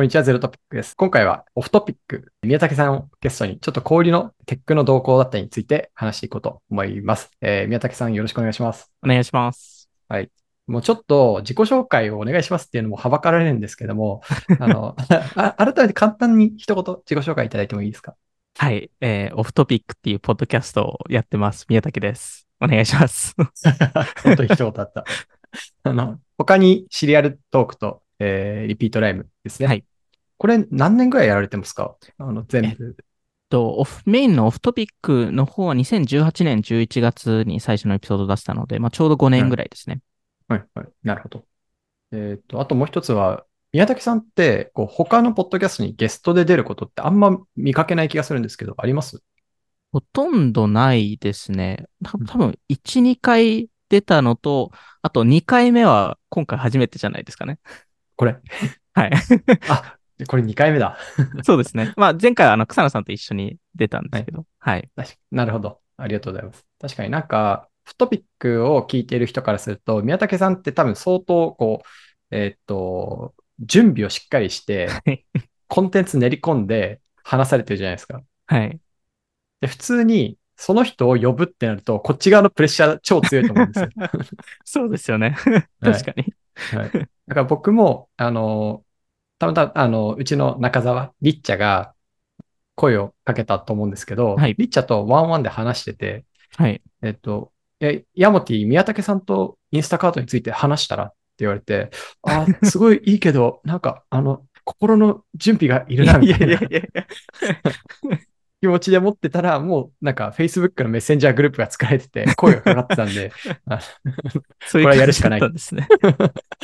こんにちは、ゼロトピックです。今回はオフトピック、宮武さんをゲストに、ちょっと氷のテックの動向だったりについて話していこうと思います。えー、宮武さんよろしくお願いします。お願いします。もうちょっと自己紹介をお願いしますっていうのもはばかられるんですけども、あの、あ改めて簡単に一言自己紹介いただいてもいいですか？はい、えー、オフトピックっていうポッドキャストをやってます。宮武です。お願いします。本当に一言だった。あの、他にシリアルトークと、えー、リピートライムですね。はい。これ何年ぐらいやられてますか？あの、全部。と、オフ、メインのオフトピックの方は2018年11月に最初のエピソードを出したので、まあちょうど5年ぐらいですね。はい、はい。なるほど。えっ、と、あともう一つは、宮崎さんって、こう、他のポッドキャストにゲストで出ることってあんま見かけない気がするんですけど、あります？ほとんどないですね。た多分1、2回出たのと、あと2回目は今回初めてじゃないですかね。これ？はい。あ、これ2回目だ。そうですね。まあ前回はあの草野さんと一緒に出たんですけど、はい。確かなるほど。ありがとうございます。確かになんか、フトピックを聞いている人からすると、宮武さんって多分相当、こう、えーっと、準備をしっかりしてはい、コンテンツ練り込んで話されてるじゃないですか。はい。で、普通に、その人を呼ぶってなると、こっち側のプレッシャー超強いと思うんですよ。そうですよね。はい確かに。はい。だから僕も、あの、たまたま、あの、うちの中澤、リッチャが声をかけたと思うんですけど、はいリッチャとワンワンで話してて、はい。えっと、え、ヤモティ、宮武さんとインスタカートについて話したら？って言われて、あ、すごいいいけど、なんか、あの、心の準備がいるな、みたいなやいや。気持ちで持ってたら、もう、なんか、Facebook のメッセンジャーグループが作られてて、声がかかってたんで、あ そういうこれはやるしかないですね。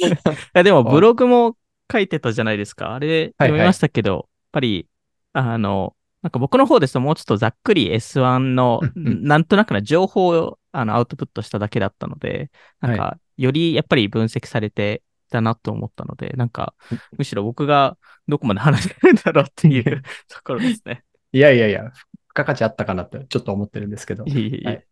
いや、でもブログも書いてたじゃないですか。あれはい読みましたけど、やっぱり、あの、なんか僕の方ですともうちょっとざっくり S1 のなんとなくな情報をあのアウトプットしただけだったので、なんかよりやっぱり分析されてたなと思ったので、なんかむしろ僕がどこまで話せるんだろうっていうところですね。いやいやいや、付加価値あったかなってちょっと思ってるんですけど。いえいえいえ。はい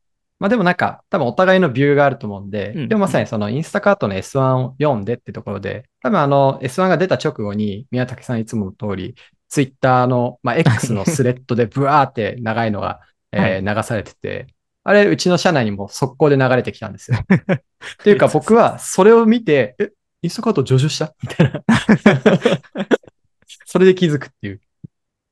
まあでもなんか、多分お互いのビューがあると思うんで、うんでもまさにそのインスタカートの S1 を読んでってところで、多分あの S1 が出た直後に宮武さんいつもの通り、ツイッターの、まあ、X のスレッドでブワーって長いのが、えー流されてて、あれ、うちの社内にも速攻で流れてきたんですよ。っていうか僕はそれを見て、え、インスタカート上場した？みたいな。それで気づくっていう。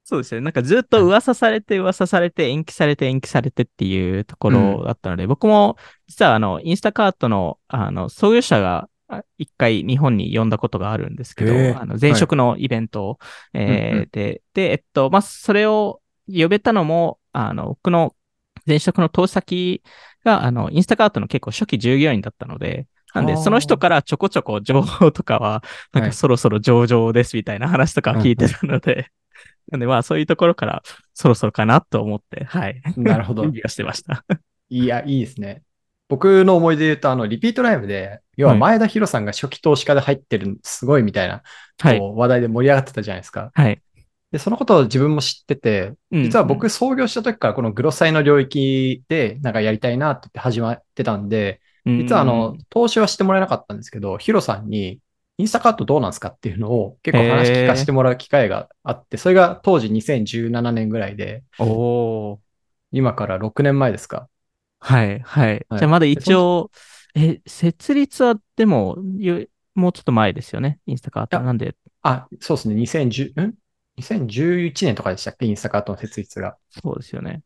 そうですよね。なんかずっと噂されて噂されて延期されて延期されてっていうところだったので、僕も実はあの、インスタカートのあの、創業者があ一回日本に呼んだことがあるんですけど、へえ。あの前職のイベントを、えーうんうん。で、で、えっと、まあ、それを呼べたのも、あの、僕の前職の投資先が、あの、インスタカートの結構初期従業員だったので、なんで、その人からちょこちょこ情報とかは、なんはいかそろそろ上場ですみたいな話とか聞いてたので、なんでまあそういうところからそろそろかなと思って、はい。なるほど準備をしてました。いや、いいですね。僕の思い出で言うと、あの、リピートライブで、要は前田博さんが初期投資家で入ってる、すごいみたいな、はい。こう話題で盛り上がってたじゃないですか。はい。で、そのことを自分も知ってて、うん実は僕創業した時からこのグロサイの領域でなんかやりたいなって言って始まってたんで、実はあの、投資はしてもらえなかったんですけど、ヒロさんに、インスタカートどうなんですかっていうのを結構話聞かせてもらう機会があって、それが当時2017年ぐらいで、うんおー。今から6年前ですか？はい。はい。はいじゃあまだ一応、え、設立はでも、ゆもうちょっと前ですよね？インスタカート。なんで、あ、そうですね。2010、ん ?2011 年とかでしたっけ？インスタカートの設立が。そうですよね。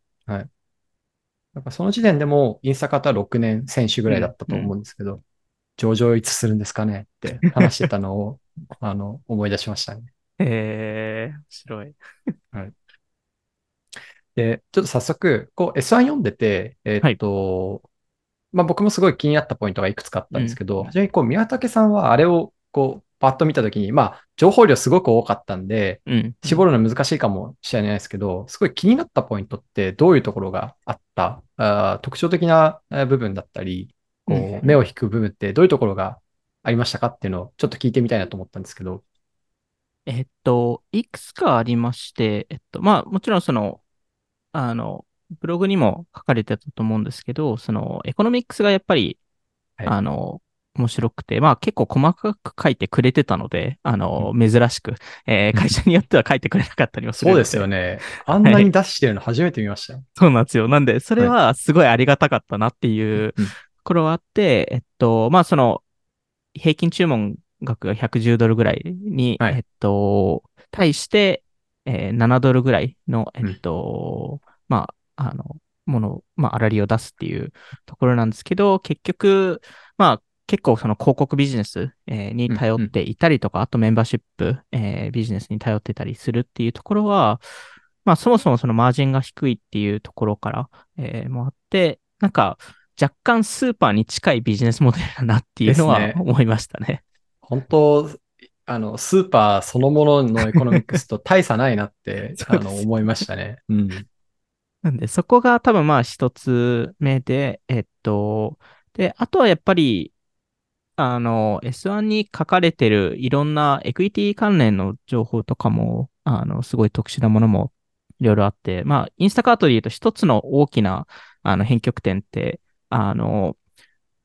なんかその時点でもインスタカートは6年選手ぐらいだったと思うんですけど、上場いつするんですかねって話してたのを、あの、思い出しましたね。えー、面白い。で、ちょっと早速、こう S1 読んでて、えーっと、まあ僕もすごい気になったポイントがいくつかあったんですけど、うん初めにこう宮武さんはあれをこうパッと見たときに、まあ情報量すごく多かったんで、うん。絞るの難しいかもしれないですけど、すごい気になったポイントってどういうところがあった？あー特徴的なえー部分だったり、こうんう目を引く部分ってどういうところがありましたかっていうのをちょっと聞いてみたいなと思ったんですけど。えっと、いくつかありまして、えっと、まあ、もちろんその、あの、ブログにも書かれてたと思うんですけど、その、エコノミックスがやっぱり、はいあの、面白くて、まあ結構細かく書いてくれてたので、あの、珍しく、えー会社によっては書いてくれなかったりもするのそうですよね。あんなに出してるの初めて見ました。よ。そうなんですよ。なんで、それはすごいありがたかったなっていううんところはあって、えっと、まあその、平均注文額が110ドルぐらいに、はい。えっと、対して、えー7ドルぐらいの、えっと、まあ、あの、もの、まあ、粗利を出すっていうところなんですけど、結局、まあ、結構その広告ビジネス、えーに頼っていたりとか、あとメンバーシップ、えービジネスに頼ってたりするっていうところは、まあそもそもそのマージンが低いっていうところから、えーもあって、なんか若干スーパーに近いビジネスモデルだなっていうのは思いましたね。本当、あの、スーパーそのもののエコノミクスと大差ないなって、あの、思いましたね。うん。なんでそこが多分まあ一つ目で、えっと、で、あとはやっぱり、あの、S1 に書かれてるいろんなエクイティ関連の情報とかも、あの、すごい特殊なものもいろいろあって、まあ、インスタカートで言うと一つの大きな、あの、変局点って、あの、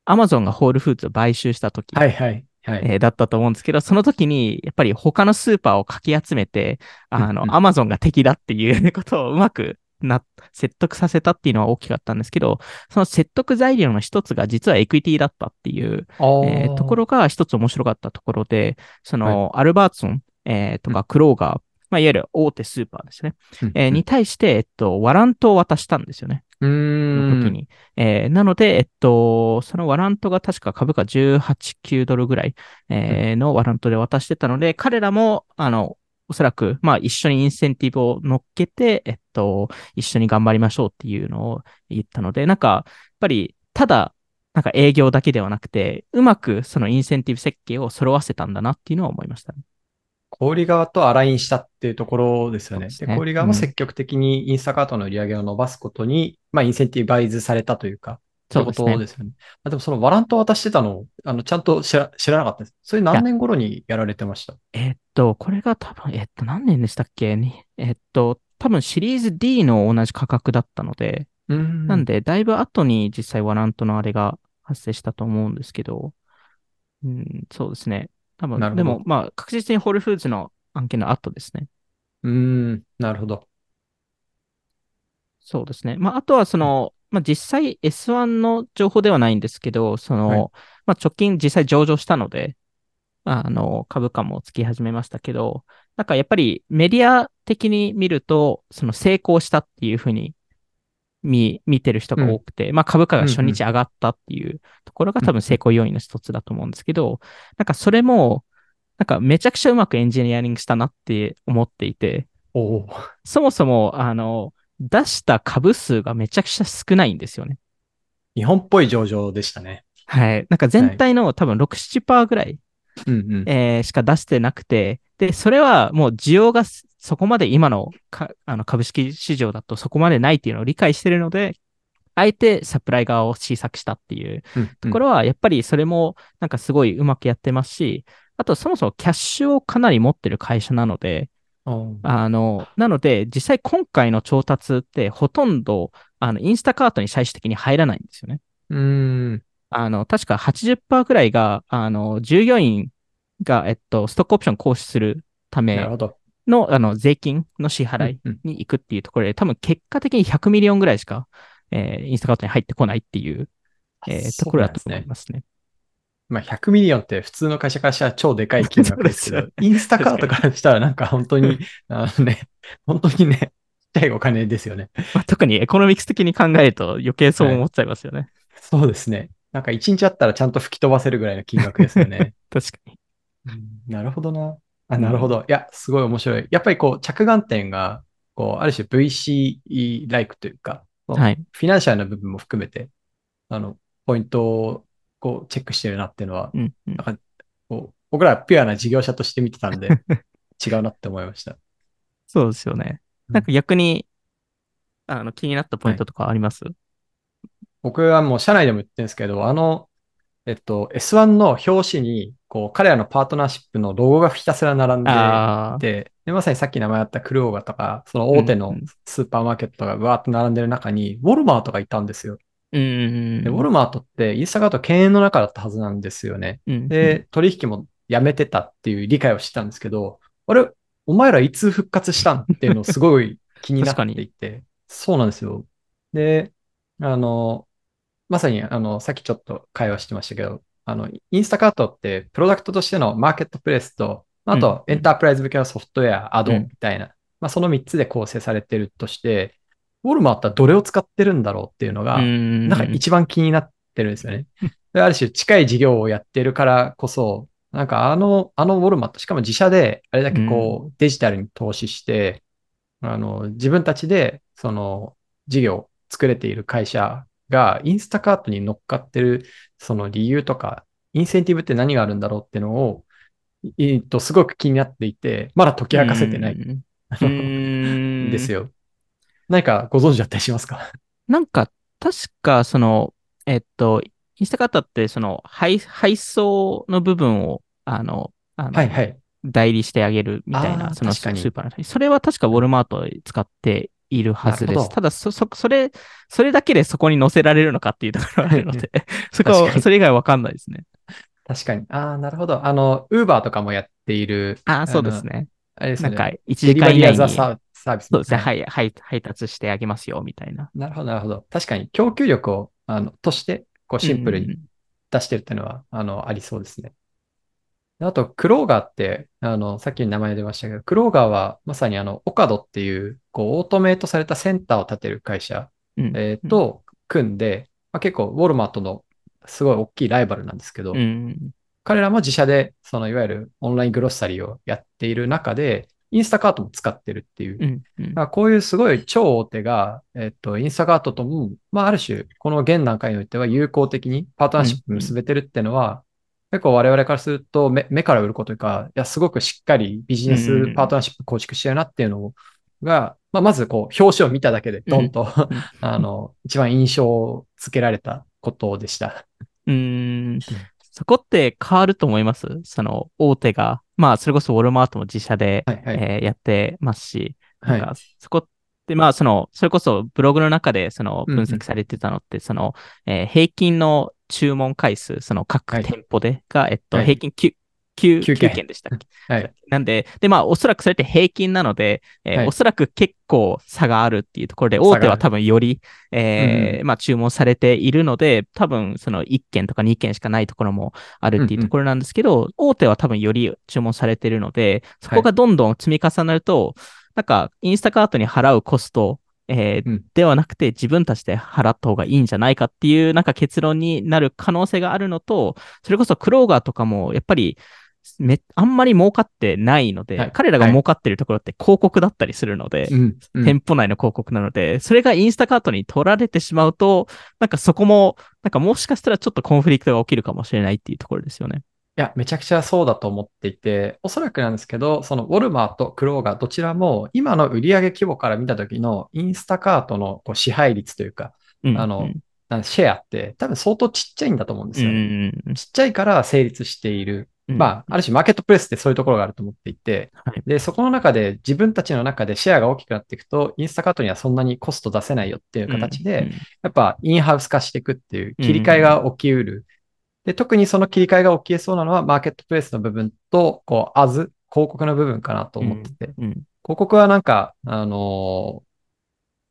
アマゾンがホールフーツを買収した時、はいはい。はい。えーだったと思うんですけど、その時に、やっぱり他のスーパーをかき集めて、あの、アマゾンが敵だっていうことをうまくな、説得させたっていうのは大きかったんですけど、その説得材料の一つが実はエクイティだったっていう、えーところが一つ面白かったところで、その、アルバーツソン、えーとかクローガー、まあ、いわゆる大手スーパーですね、うん。えーに対して、えっと、ワラントを渡したんですよね。うーん。の時に。えーなので、えっと、そのワラントが確か株価18、9ドルぐらい、えーのワラントで渡してたので、彼らも、あの、おそらく、まあ一緒にインセンティブを乗っけて、えっと、一緒に頑張りましょうっていうのを言ったので、なんか、やっぱり、ただ、なんか営業だけではなくて、うまくそのインセンティブ設計を揃わせたんだなっていうのは思いましたね。小売側とアラインしたっていうところですよね。で、ね小売側も積極的にインスタカートの売り上げを伸ばすことに、まあ、インセンティバイズされたというか、そういうことねですよね。まあ、でもそのワラントを渡してたのを、あの、ちゃんと知ら知らなかったです。それ何年頃にやられてました？えっと、これが多分、えっと、何年でしたっけ？にえっと、多分シリーズ D の同じ価格だったので、うーんなんで、だいぶ後に実際ワラントのあれが発生したと思うんですけど、うん、そうですね。多分でも、まあ、確実にホールフーズの案件の後ですね。うーん、なるほど。そうですね。まあ、あとはその、まあ、実際 S1 の情報ではないんですけど、その、はいまあ、直近実際上場したので、あの、株価もつき始めましたけど、なんかやっぱりメディア的に見ると、その成功したっていうふうに見、見てる人が多くて、まあ株価が初日上がったっていうところが多分成功要因の一つだと思うんですけど、なんかそれも、なんかめちゃくちゃうまくエンジニアリングしたなって思っていて。そもそも、あの、出した株数がめちゃくちゃ少ないんですよね。日本っぽい上場でしたね。はい。なんか全体の多分6、7%ぐらい、うんうん。えーしか出してなくて、で、それはもう需要がすそこまで今のかあの株式市場だとそこまでないっていうのを理解してるので、あえてサプライ側を小さくしたっていううんところは、やっぱりそれもなんかすごいうまくやってますし、あとそもそもキャッシュをかなり持ってる会社なので、うんあの、なので、実際今回の調達ってほとんど、あの、インスタカートに最終的に入らないんですよね。うーん。あの、確か80%くらいが、あの、従業員が、えっと、ストックオプション行使するため。の、あの、税金の支払いに行くっていうところで、多分結果的に100 million ぐらいしか、えーインスタカートに入ってこないっていう、えーところだと思いますね。まあ、100 million って普通の会社からしたら超でかい金額ですけそうど、インスタカートからしたらなんか本当に、あのね、本当にね、ちっちゃいお金ですよね。まあ、特にエコノミクス的に考えると余計そう思っちゃいますよね。そうですね。なんか1日あったらちゃんと吹き飛ばせるぐらいの金額ですよね。確かに。なるほどな。あ、なるほど。いや、すごい面白い。やっぱりこう、着眼点が、こう、ある種 VC-like というか、はい。フィナンシャルな部分も含めて、あの、ポイントをこうチェックしてるなっていうのは、うん、うん。なんかこう僕らはピュアな事業者として見てたんで、違うなって思いました。そうですよね。うんなんか逆に、あの、気になったポイントとかあります、僕はもう社内でも言ってるんですけど、あの、えっと、S1 の表紙に、こう、彼らのパートナーシップのロゴがひたすら並んでああ、で、でまさにさっき名前あったクルオーガとか、その大手のうんうんスーパーマーケットがわーっと並んでる中に、ウォルマートがいたんですよ。うんうんで、ウォルマートってインスタカート敬遠の中だったはずなんですよね。うん。で、取引もやめてたっていう理解をしてたんですけど、あれ、お前らいつ復活したんっていうのをすごい気になっていて、そうなんですよ。で、あの、まさに、あの、さっきちょっと会話してましたけど、あの、インスタカートってプロダクトとしてのマーケットプレイスと、あと、うんエンタープライズ向けのソフトウェア、アドうん。みたいな、まあ、その3つで構成されてるとして、ウォルマートはどれを使ってるんだろうっていうのが、うん。なんか一番気になってるんですよね。である種近い事業をやってるからこそ、なんかあの、あのウォルマット、しかも自社であれだけこうデジタルに投資して、あの、自分たちでその事業を作れている会社がインスタカートに乗っかってるその理由とか、インセンティブって何があるんだろうっていうのを、えっと、すごく気になっていて、まだ解き明かせてないうんですよ。何かご存知だったりしますか？なんか、確か、その、えっと、インスタカートって、その、配、配送の部分を、あの、あのはいはい。代理してあげるみたいあな、そのスーパーの。それは確かウォルマートを使っているはずです。ただ、そ、そ、それ、それだけでそこに載せられるのかっていうところがあるので、そこそれ以外わかんないですね。確かに。ああ、なるほど。あの、ウーバーとかもやっている。ああ、そうですね。あれですね。なんか、1デ時間以内に、ササービス。そうですね、は。はいい、はい、配達してあげますよ、みたいな。なるほど、なるほど。確かに、供給力を、あの、として、こう、シンプルに出してるっていうのは、あの、ありそうですね。であと、クローガーって、あの、さっき名前出ましたけど、クローガーは、まさにあの、オカドっていう、こう、オートメイトされたセンターを建てる会社、うん、うんえー、と、組んで、まあ、結構、ウォルマートのすごい大きいライバルなんですけど、うん、彼らも自社で、そのいわゆるオンライングロッサリーをやっている中で、インスタカートも使ってるっていう。うん、うん。こういうすごい超大手が、えっと、インスタカートとも、まあ、ある種、この現段階においては有効的にパートナーシップ結べてるっていうのは、結構我々からすると目、目から鱗というか、いや、すごくしっかりビジネスパートナーシップ構築してるなっていうのが、まあ、まずこう、表紙を見ただけで、ドンと、あの、一番印象をつけられたことでした。うーん。そこって変わると思います？その大手が、まあ、それこそウォルマートも自社で、はいはい。えーやってますし、はないんかそこって、まあ、その、それこそブログの中でその分析されてたのって、その、えー平均の注文回数、その各はい。店舗でが、えっと、はい。平均 9, 9, 9 9件件でしたっけ？はい。なんで、で、まあ、おそらくそれって平均なので、えーはい。おそらく結構差があるっていうところで、大手は多分より、えーうんまあ、注文されているので、多分その1件とか2件しかないところもあるっていうところなんですけど、大手は多分より注文されているので、そこがどんどん積み重なると、なんか、インスタカートに払うコスト、えーうんではなくて自分たちで払った方がいいんじゃないかっていうなんか結論になる可能性があるのと、それこそクローガーとかもやっぱりめあんまり儲かってないので、はい彼らが儲かってるところって広告だったりするので、うん。うん店舗内の広告なので、それがインスタカートに取られてしまうと、なんかそこも、なんかもしかしたらちょっとコンフリクトが起きるかもしれないっていうところですよね。いや、めちゃくちゃそうだと思っていて、おそらくなんですけど、そのウォルマーとクローガーどちらも今の売上規模から見た時のインスタカートのこう支配率というか、うんあのなんシェアって多分相当ちっちゃいんだと思うんですうよね。ん。ちっちゃいから成立している。うんまあ、ある種マーケットプレスってそういうところがあると思っていて、はいで、そこの中で自分たちの中でシェアが大きくなっていくと、インスタカートにはそんなにコスト出せないよっていう形で、うんやっぱインハウス化していくっていう切り替えが起きうる。で、特にその切り替えが起きえそうなのはマーケットプレイスの部分と、こう、アズ、広告の部分かなと思ってて、うん広告はなんか、あのー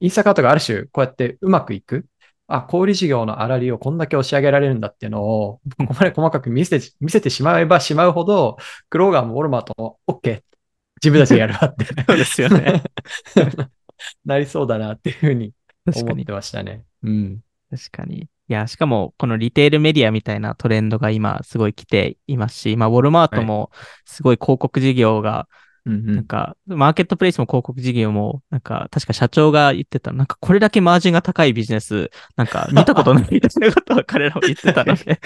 インスタカートがある種こうやってうまくいく。あ、小売事業の粗利をこんだけ押し上げられるんだっていうのを、ここまで細かく見せて、見せてしまえばしまうほど、クローガーもウォルマートも OK。自分たちでやるわって。そうですよね。なりそうだなっていうふうに。思ってましたね。うん。確かに。いや、しかも、このリテールメディアみたいなトレンドが今すごい来ていますし、まあ、ウォルマートもすごい広告事業が。なんか、マーケットプレイスも広告事業も、なんか、確か社長が言ってた、なんかこれだけマージンが高いビジネス、なんか見たことないみたいなことを彼らも言ってたので。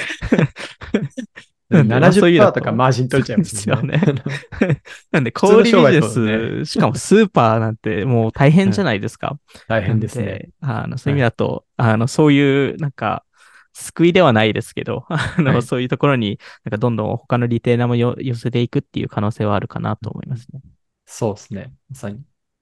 なんでまあそういうの70%とかマージン取れちゃいますよね。なんで、小売ビジネス、しかもスーパーなんてもう大変じゃないですか。大変ですね。あの、そういう意味だと、あの、そういう、なんか、救いではないですけど、あの、はいそういうところに、なんかどんどん他の retailer も寄せていくっていう可能性はあるかなと思いますね。そうですね。まさに。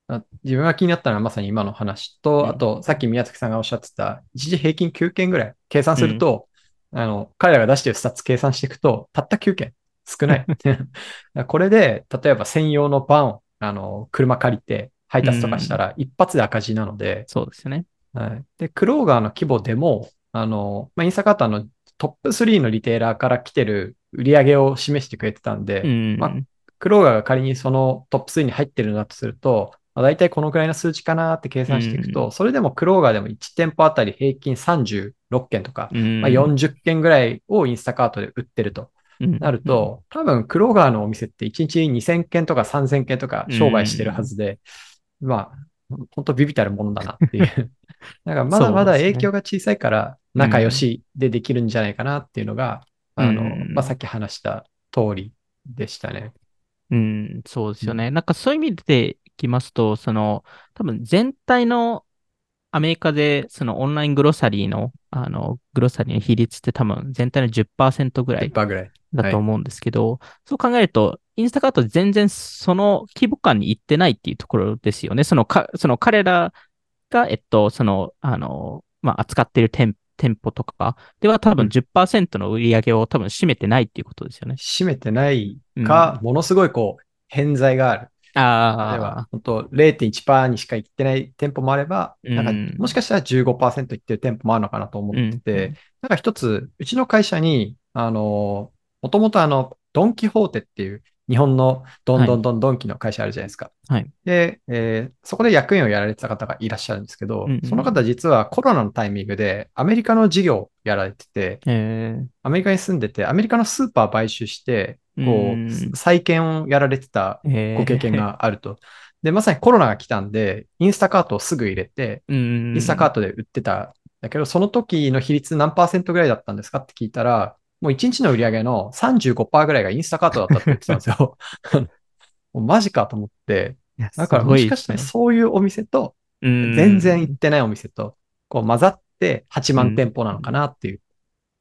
あ自分が気になったのはまさに今の話と、うんあと、さっき宮崎さんがおっしゃってた、一時平均9件ぐらい計算すると、あの、彼らが出している stats 計算していくと、たった9件。少ない。これで、例えば専用のバンを、あの、車借りて配達とかしたら、一発で赤字なので、そうですよね。はい。で、クローガーの規模でも、あの、まあ、インスタカートのトップ3のリテーラーから来てる売り上げを示してくれてたんで、うん。まあクローガーが仮にそのトップ3に入ってるんだとすると、まあ、大体このくらいの数値かなって計算していくと、それでもクローガーでも1店舗あたり平均36件とか、うん。まあ、40件ぐらいをインスタカートで売ってるとなる、と、多分クローガーのお店って1日2000件とか3000件とか商売してるはずで、まあ、本当ビビたるものだなっていう。だからまだまだ影響が小さいから仲良しでできるんじゃないかなっていうのが、あの、うんまあ、さっき話した通りでしたね。うん、そうですよね。なんかそういう意味でいきますと、その、多分全体のアメリカで、そのオンライングロサリーの、あの、グロサリーの比率って多分全体の10%ぐらい10%ぐらい。だと思うんですけど、そう考えると、インスタカート全然その規模感に行ってないっていうところですよね。そのか、その彼らが、えっと、その、あの、まあ、扱っている店店舗とかでは多分10%の売り上げを多分占めてないっていうことですよね。占めてないか、ものすごいこう、偏在がある。あ例えば、本当0.1%にしか行ってない店舗もあれば、なんかうんもしかしたら15%行ってる店舗もあるのかなと思ってて、うんなんか一つ、うちの会社に、あの、もともとあの、ドンキホーテっていう日本のどんどんどんドンキの会社あるじゃないですか。はい。で、えーそこで役員をやられてた方がいらっしゃるんですけど、うんうんその方実はコロナのタイミングでアメリカの事業をやられてて、えーアメリカに住んでて、アメリカのスーパー買収して、こう再建をやられてたえーご経験があると。で、まさにコロナが来たんで、インスタカートをすぐ入れて、うんインスタカートで売ってたんだけど、その時の比率何パーセントぐらいだったんですかって聞いたら、もう1日の売り上げの35%ぐらいがインスタカートだったって言ってたんですよ。もうマジかと思って、だからもしかしたらですねそういうお店と、うん全然行ってないお店と、こう混ざって8万店舗なのかなっていう。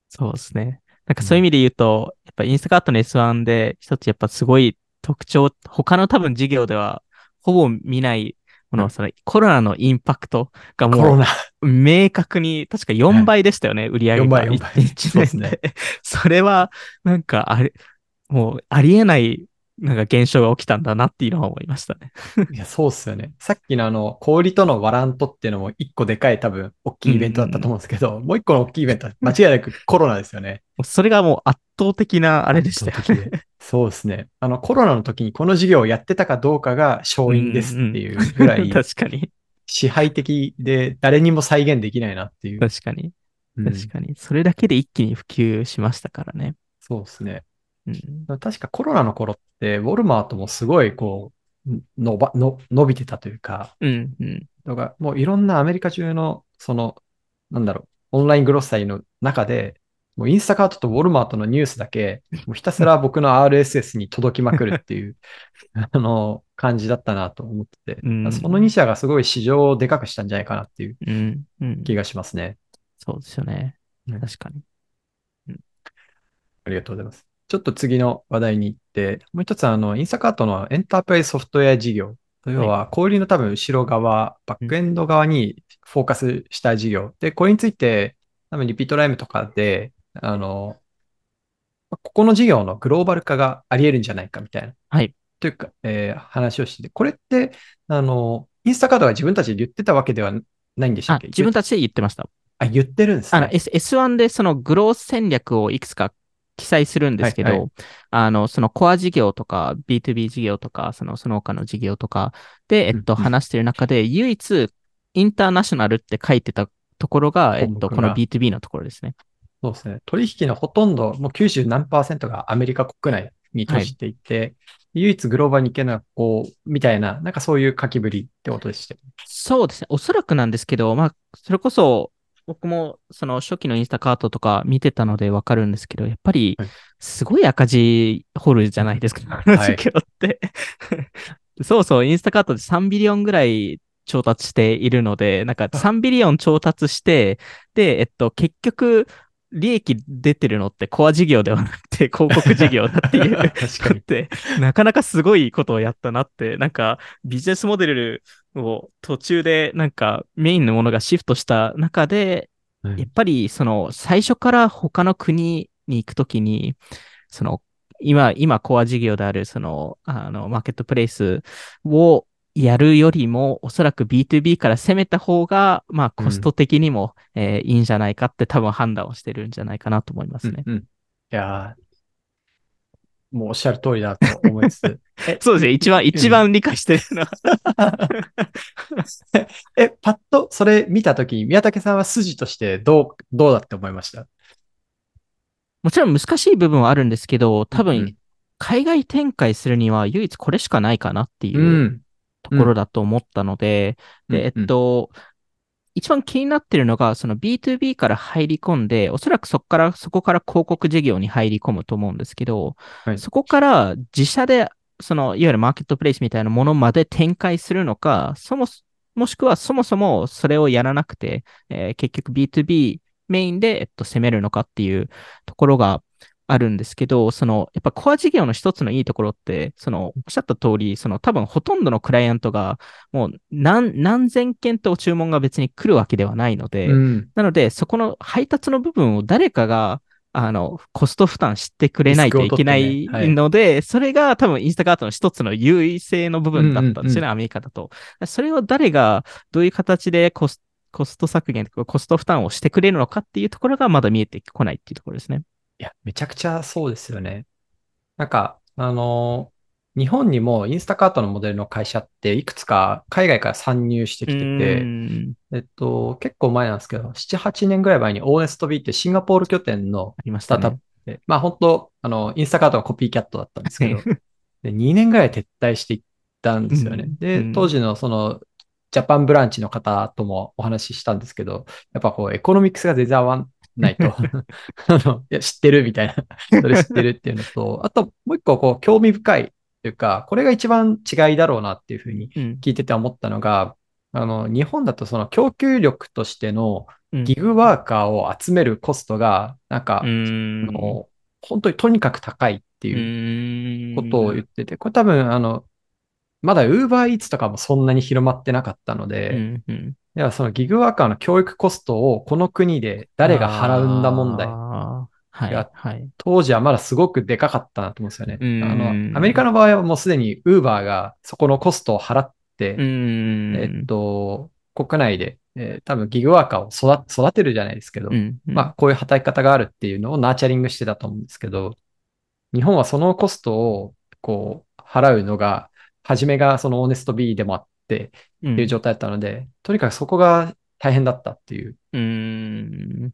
そうですね。なんかそういう意味で言うと、やっぱインスタカートの S1 で一つやっぱすごい特徴、他の多分事業ではほぼ見ないものそのコロナのインパクトがも。う明確に、確か4倍でしたよね、売り上げが。4倍4倍1そうですね年で。それは、なんかあれ、もうありえない、なんか現象が起きたんだなっていうのは思いましたね。いや、そうっすよね。さっきのあの、氷とのワラントっていうのも一個でかい多分、大きいイベントだったと思うんですけど、もう一個の大きいイベントは間違いなくコロナですよね。それがもう圧倒的なあれでしたよ圧倒的でそうですね。あの、コロナの時にこの事業をやってたかどうかが勝因ですっていうぐらい 確かに。支配的で誰にも再現できないなっていう。確かに。うん確かに。それだけで一気に普及しましたからね。そうですね。うん。確かコロナの頃って、ウォルマートもすごいこう、のば、の、伸びてたというか、うん。うん。だからもういろんなアメリカ中の、その、なんだろう、オンライングロッサリーの中で、もうインスタカートとウォルマートのニュースだけ、もうひたすら僕の RSS に届きまくるっていう、あの、感じだったなと思ってて、うんその2社がすごい市場をでかくしたんじゃないかなっていううん。うん。気がしますね。そうですよね。うん確かに。ありがとうございます。ちょっと次の話題に行って、もう一つあの、インスタカートのエンタープライズソフトウェア事業。要は、小売りの多分後ろ側、バックエンド側にフォーカスした事業。で、これについて、多分リピートライムとかで、あの、ここの事業のグローバル化があり得るんじゃないかみたいな。はい。というか、えー話をしてて、これって、あの、インスタカートが自分たちで言ってたわけではないんでしたっけ、あ自分たちで言ってました。あ、言ってるんですあの、ね。S、S1 でそのグロース戦略をいくつか記載するんですけど、はいはあの、そのコア事業とか B2B 事業とか、その、その他の事業とかで、えっと、話してる中で、唯一、インターナショナルって書いてたところが、えっと、この B2B のところですね。そうですね。取引のほとんど、もう90何パーセントがアメリカ国内に閉じていて、唯一グローバルに行けるのはこう、みたいな、なんかそういう書きぶりってことでした。そうですね。おそらくなんですけど、まあ、それこそ、僕もその初期のインスタカートとか見てたのでわかるんですけど、やっぱりはいすごい赤字掘るじゃないですか、あのはい事業って。そうそう、インスタカートで3ビリオンぐらい調達しているので、なんか3ビリオン調達して、で、えっと、結局、利益出てるのってコア事業ではなくて 広告事業だっていう。確って、なかなかすごいことをやったなって、なんかビジネスモデルを途中でなんかメインのものがシフトした中で、うん。やっぱりその最初から他の国に行くときに、その今、今コア事業であるその、あの、マーケットプレイスをやるよりも、おそらく B2B から攻めた方が、まあコスト的にも、えーいいんじゃないかって多分判断をしてるんじゃないかなと思いますね。うんうんいやーもうおっしゃる通りだと思いつつ。えそうですね。一番、一番理解してるのは。え、パッとそれ見たとき、宮武さんは筋としてどう、どうだって思いました？もちろん難しい部分はあるんですけど、多分うん、海外展開するには唯一これしかないかなっていううんところだと思ったので、で、えっと、一番気になってるのが、その B2B から入り込んで、おそらくそこから、そこから広告事業に入り込むと思うんですけど、はい。そこから自社で、その、いわゆるマーケットプレイスみたいなものまで展開するのか、そもそ、もしくはそもそもそれをやらなくて、えー結局 B2B メインで、えっと、攻めるのかっていうところがあるんですけど、その、やっぱコア事業の一つのいいところって、その、おっしゃった通り、その多分ほとんどのクライアントが、もう何、何千件と注文が別に来るわけではないので、うん。なので、そこの配達の部分を誰かが、あの、コスト負担してくれないといけないリスクを取ってねので、それが多分インスタカートの一つの優位性の部分だったんですよね、アメリカだと。それを誰がどういう形でコスコスト削減とかコスト負担をしてくれるのかっていうところがまだ見えてこないっていうところですね。いや、めちゃくちゃそうですよね。なんか、あのー日本にもインスタカートのモデルの会社っていくつか海外から参入してきてうて、んえっと、結構前なんですけど、7、8年ぐらい前にオーネストビーってシンガポール拠点のありましスタートアップ。で、まあ本当、あの、インスタカートがコピーキャットだったんですけど、で2年ぐらい撤退していったんですよね。うんうで、ん当時のその、ジャパンブランチの方ともお話ししたんですけど、やっぱこう、エコノミクスが全然合わないと。あの、いや、知ってるみたいな。それ知ってるっていうのと、あともう一個こう、興味深いというか、これが一番違いだろうなっていうふうにうん聞いてて思ったのが、あの、日本だとその供給力としてのうんギグワーカーを集めるコストが、なんか、うん本当にとにかく高いっていううことを言ってて、これ多分、あの、まだ Uber Eats とかもそんなに広まってなかったので、んうんではそのギグワーカーの教育コストをこの国で誰が払うんだ問題。あーはい。当時はまだすごくでかかったなと思うんですよね。うんあの、アメリカの場合はもうすでに Uber がそこのコストを払って、うんえっと、国内で、えー多分ギグワーカーを育育てるじゃないですけど、うんうんまあ、こういう働き方があるっていうのをナーチャリングしてたと思うんですけど、日本はそのコストを、こう、払うのが、初めがそのオーネスト B でもあってうんっていう状態だったので、とにかくそこが大変だったっていう。うーん。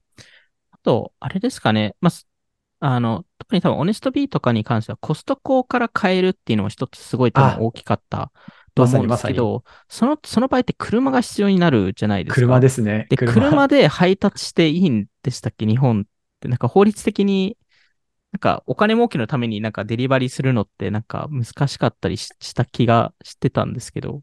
あと、あれですかね。まあ、すあの、特に多分、オネスト B とかに関しては、コストコから買えるっていうのも一つすごい多あ分大きかったと思うんですけど、その、その場合って車が必要になるじゃないですか。車ですね。で、車で配達していいんでしたっけ日本って。なんか法律的に、なんかお金儲けのためになんかデリバリーするのってなんか難しかったりしした気がしてたんですけど。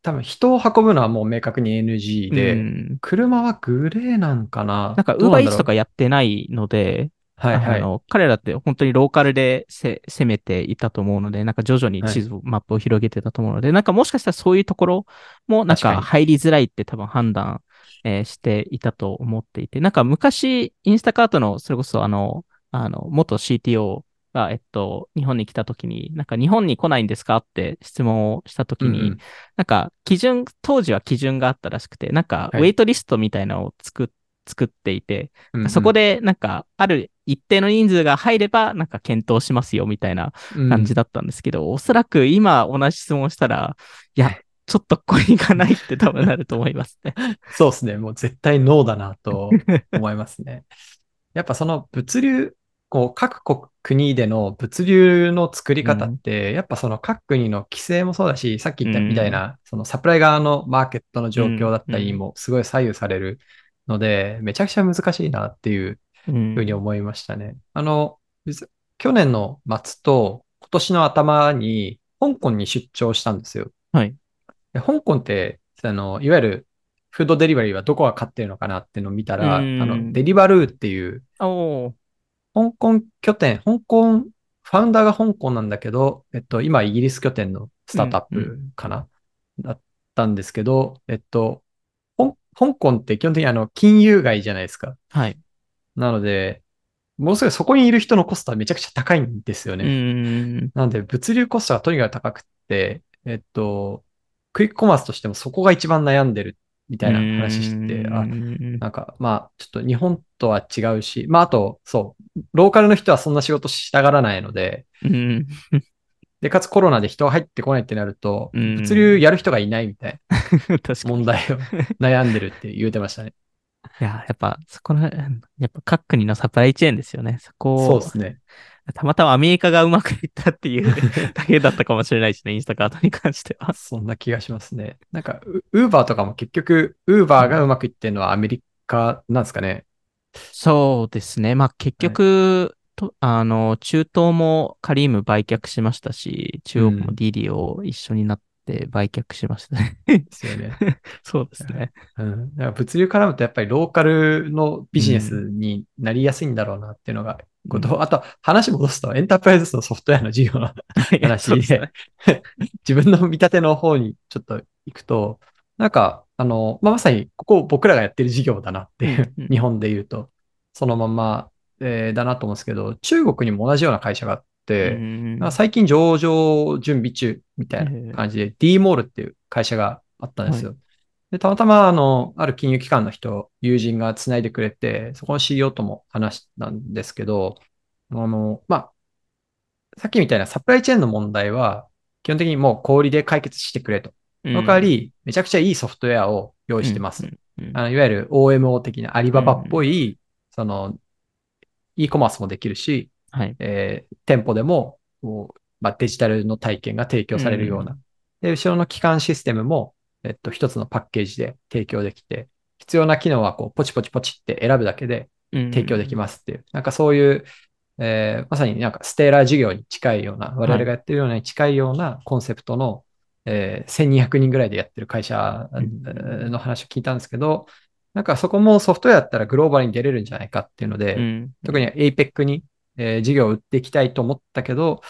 多分人を運ぶのはもう明確に NG で、うん車はグレーなんかな？なんか、ウーどうなんだろう？バーイーツとかやってないので、はいはい。あの、彼らって本当にローカルでせ攻めていたと思うので、なんか徐々に地図、マップを広げてたと思うので、なんかもしかしたらそういうところもなんか入りづらいって多分判断、えーしていたと思っていて、なんか昔、インスタカートの、それこそあの、あの、元 CTO が、えっと、日本に来た時に、なんか日本に来ないんですかって質問をした時に、うんうんなんか基準、当時は基準があったらしくて、なんかはいウェイトリストみたいなのを作っ作っていて、うんうんそこで、なんか、ある一定の人数が入れば、なんか検討しますよ、みたいな感じだったんですけど、おそらく今同じ質問したら、いや、ちょっとここに行かないって多分なると思いますね。そうですね。もう絶対ノーだなと思いますね。やっぱその物流、こう各国国での物流の作り方って、やっぱその各国の規制もそうだし、さっき言ったみたいな、そのサプライ側のマーケットの状況だったりにもすごい左右されるので、めちゃくちゃ難しいなっていううんふうに思いましたね。あの、実去年の末と今年の頭に香港に出張したんですよ。はい。で香港って、あの、いわゆるフードデリバリーはどこが勝ってるのかなっていうのを見たら、あうんの、デリバルーっていう、香港拠点、香港、ファウンダーが香港なんだけど、えっと、今イギリス拠点のスタートアップかな、だったんですけど、えっと、香香港って基本的にあの、金融街じゃないですか。はい。なので、ものすごいそこにいる人のコストはめちゃくちゃ高いんですようね。ん。なので、物流コストがとにかく高くって、えっと、クイックコマースとしてもそこが一番悩んでるみたいな話して、あ、うんなんか、まあ、ちょっと日本とは違うし、まあ、あと、そう、ローカルの人はそんな仕事したがらないので、うん。で、かつコロナで人が入ってこないってなると、うん物流やる人がいないみたいな に。問題を悩んでるって言うてましたね。いや、やっぱ、そこの、やっぱ各国のサプライチェーンですよね。そこをそうですね。たまたまアメリカがうまくいったっていう だけだったかもしれないですね、インスタカートに関しては。そんな気がしますね。なんか、ウーバーとかも結局、ウーバーがうまくいってるのはアメリカなんですかね。そうですね。まあ結局、とあの、中東もカリーム売却しましたし、中国もうんディディを一緒になって売却しましたね。ですよね。そうですね。うん。だから物流絡むとやっぱりローカルのビジネスになりやすいんだろうなっていうのが、ことあと話戻すとエンタープライズのソフトウェアの事業の話ですね 自分の見立ての方にちょっと行くと、なんか、あの、まあ、まさにここ僕らがやってる事業だなっていう、うんうん日本で言うと、そのまま、えーだなと思うんですけど、中国にも同じような会社があっ最近上場準備中みたいな感じで、D モールっていう会社があったんですよ。で、たまたま、あの、ある金融機関の人、友人が繋いでくれて、そこの CEO とも話したんですけど、あの、まあ、さっきみたいなサプライチェーンの問題は、基本的にもう小売りで解決してくれと。その代わ、り、めちゃくちゃいいソフトウェアを用意してます。あのいわゆる OMO 的なアリババっぽい、その、e コマースもできるし、はい。えー店舗でも、まあ、デジタルの体験が提供されるような。うで、後ろの基幹システムも、えっと、一つのパッケージで提供できて、必要な機能はこう、ポチポチポチって選ぶだけで提供できますっていう、なんかそういう、えーまさになんかステーラー事業に近いような、我々がやってるようなに近いようなコンセプトの、えー1200人ぐらいでやってる会社の話を聞いたんですけど、なんかそこもソフトウェアだったらグローバルに出れるんじゃないかっていうので、うん特に APEC に、えー事業を売っていきたいと思ったけど、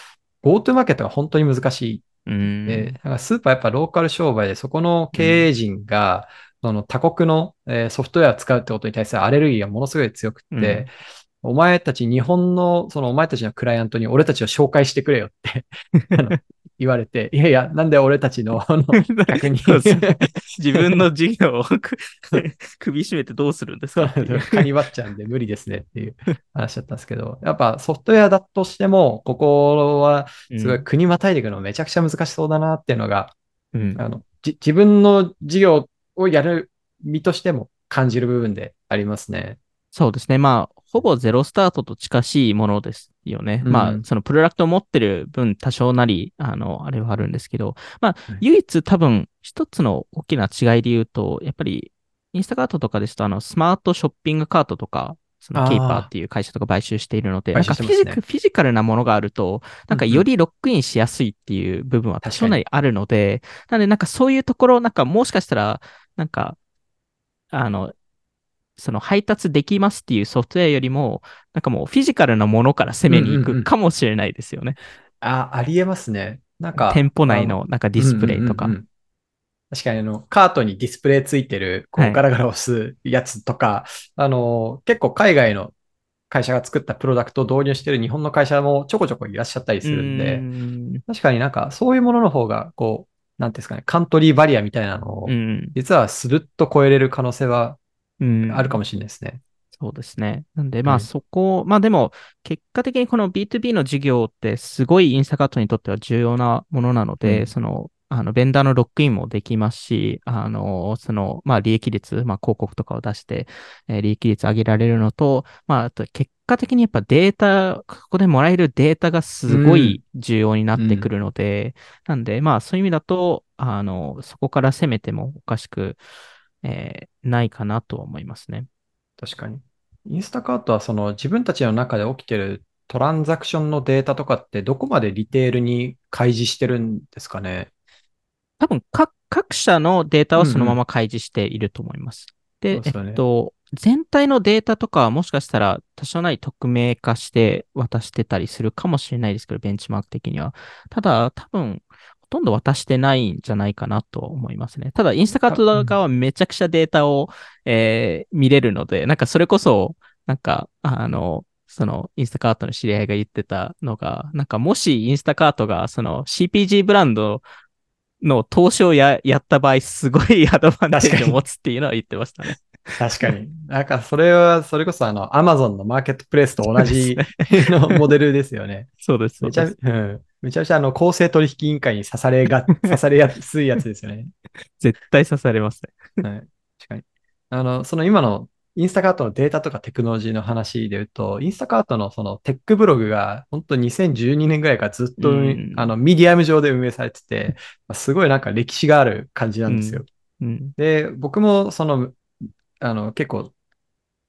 GoTo マーケットが本当に難しい。うん。で、なんかスーパーやっぱローカル商売で、そこの経営陣が、その他国の、えーソフトウェアを使うってことに対するアレルギーがものすごい強くって、お前たち日本の、そのお前たちのクライアントに俺たちを紹介してくれよって 言われて、いやいや、なんで俺たちの、あの 逆に、自分の事業をく 首絞めてどうするんですか。カニ割っちゃうんで無理ですねっていう話だったんですけど、やっぱソフトウェアだとしても、ここはすごい国またいでいくのめちゃくちゃ難しそうだなっていうのが、うん。あの、じ自分の事業をやる身としても感じる部分でありますね。そうですね。まあ、ほぼゼロスタートと近しいものですよね。うん。まあ、そのプロダクトを持ってる分多少なり、あの、あれはあるんですけど、まあはい、唯一多分一つの大きな違いで言うと、やっぱり、インスタカートとかですと、あの、スマートショッピングカートとか、そのケイパーっていう会社とか買収しているので、なんかフィジ,、ねフィジカルなものがあると、なんかよりロックインしやすいっていう部分は多少なりあるので、なんでなんかそういうところ、なんかもしかしたら、なんか、あの、その配達できますっていうソフトウェアよりも、なんかもうフィジカルなものから攻めに行うんうんうんくかもしれないですよね。あ、ありえますね。なんか、店舗内あのなんかディスプレイとかうん。うんうんうん確かにあの、カートにディスプレイついてる、こはいうガラガラ押すやつとか、あの、結構海外の会社が作ったプロダクトを導入してる日本の会社もちょこちょこいらっしゃったりするんで、ん確かになんかそういうものの方が、こう、なんですかね、カントリーバリアみたいなのをう、ん。実はスルッと超えれる可能性はうん。あるかもしれないですね。そうですね。なんで、まあはいそこ、まあでも、結果的にこの B2B の事業ってすごいインスタカートにとっては重要なものなので、うんその、あの、ベンダーのロックインもできますし、あの、その、まあ利益率、まあ広告とかを出して、えー利益率上げられるのと、まああと結果的にやっぱデータ、ここでもらえるデータがすごい重要になってくるので、なんで、まあそういう意味だと、あの、そこから攻めてもおかしく、えーないかなとは思いますね。確かに。インスタカートはその自分たちの中で起きてるトランザクションのデータとかってどこまでリテールに開示してるんですかね？多分各各社のデータはそのまま開示していると思います。で、えそうですよねっと、全体のデータとかはもしかしたら多少なり匿名化して渡してたりするかもしれないですけど、ベンチマーク的には。ただ、多分、ほとんど渡してないんじゃないかなと思いますね。ただ、インスタカート側はめちゃくちゃデータを、えー見れるので、なんかそれこそ、なんか、あの、その、インスタカートの知り合いが言ってたのが、なんかもしインスタカートが、その CPG ブランドの投資をややった場合、すごい アドバンテージを持つっていうのは言ってましたね。確かに。なんかそれは、それこそあの、アマゾンのマーケットプレイスと同じ のモデルですよね。そうです、そうです。うん。めちゃめちゃあの、公正取引委員会に刺されが、刺されやすいやつですよね。絶対刺されますね。はい。確かに。あの、その今のインスタカートのデータとかテクノロジーの話で言うと、インスタカートのそのテックブログが本当2012年ぐらいからずっと、うんあの、ミディアム上で運営されてて、まあすごいなんか歴史がある感じなんですよ。うん。で、僕もその、あの、結構、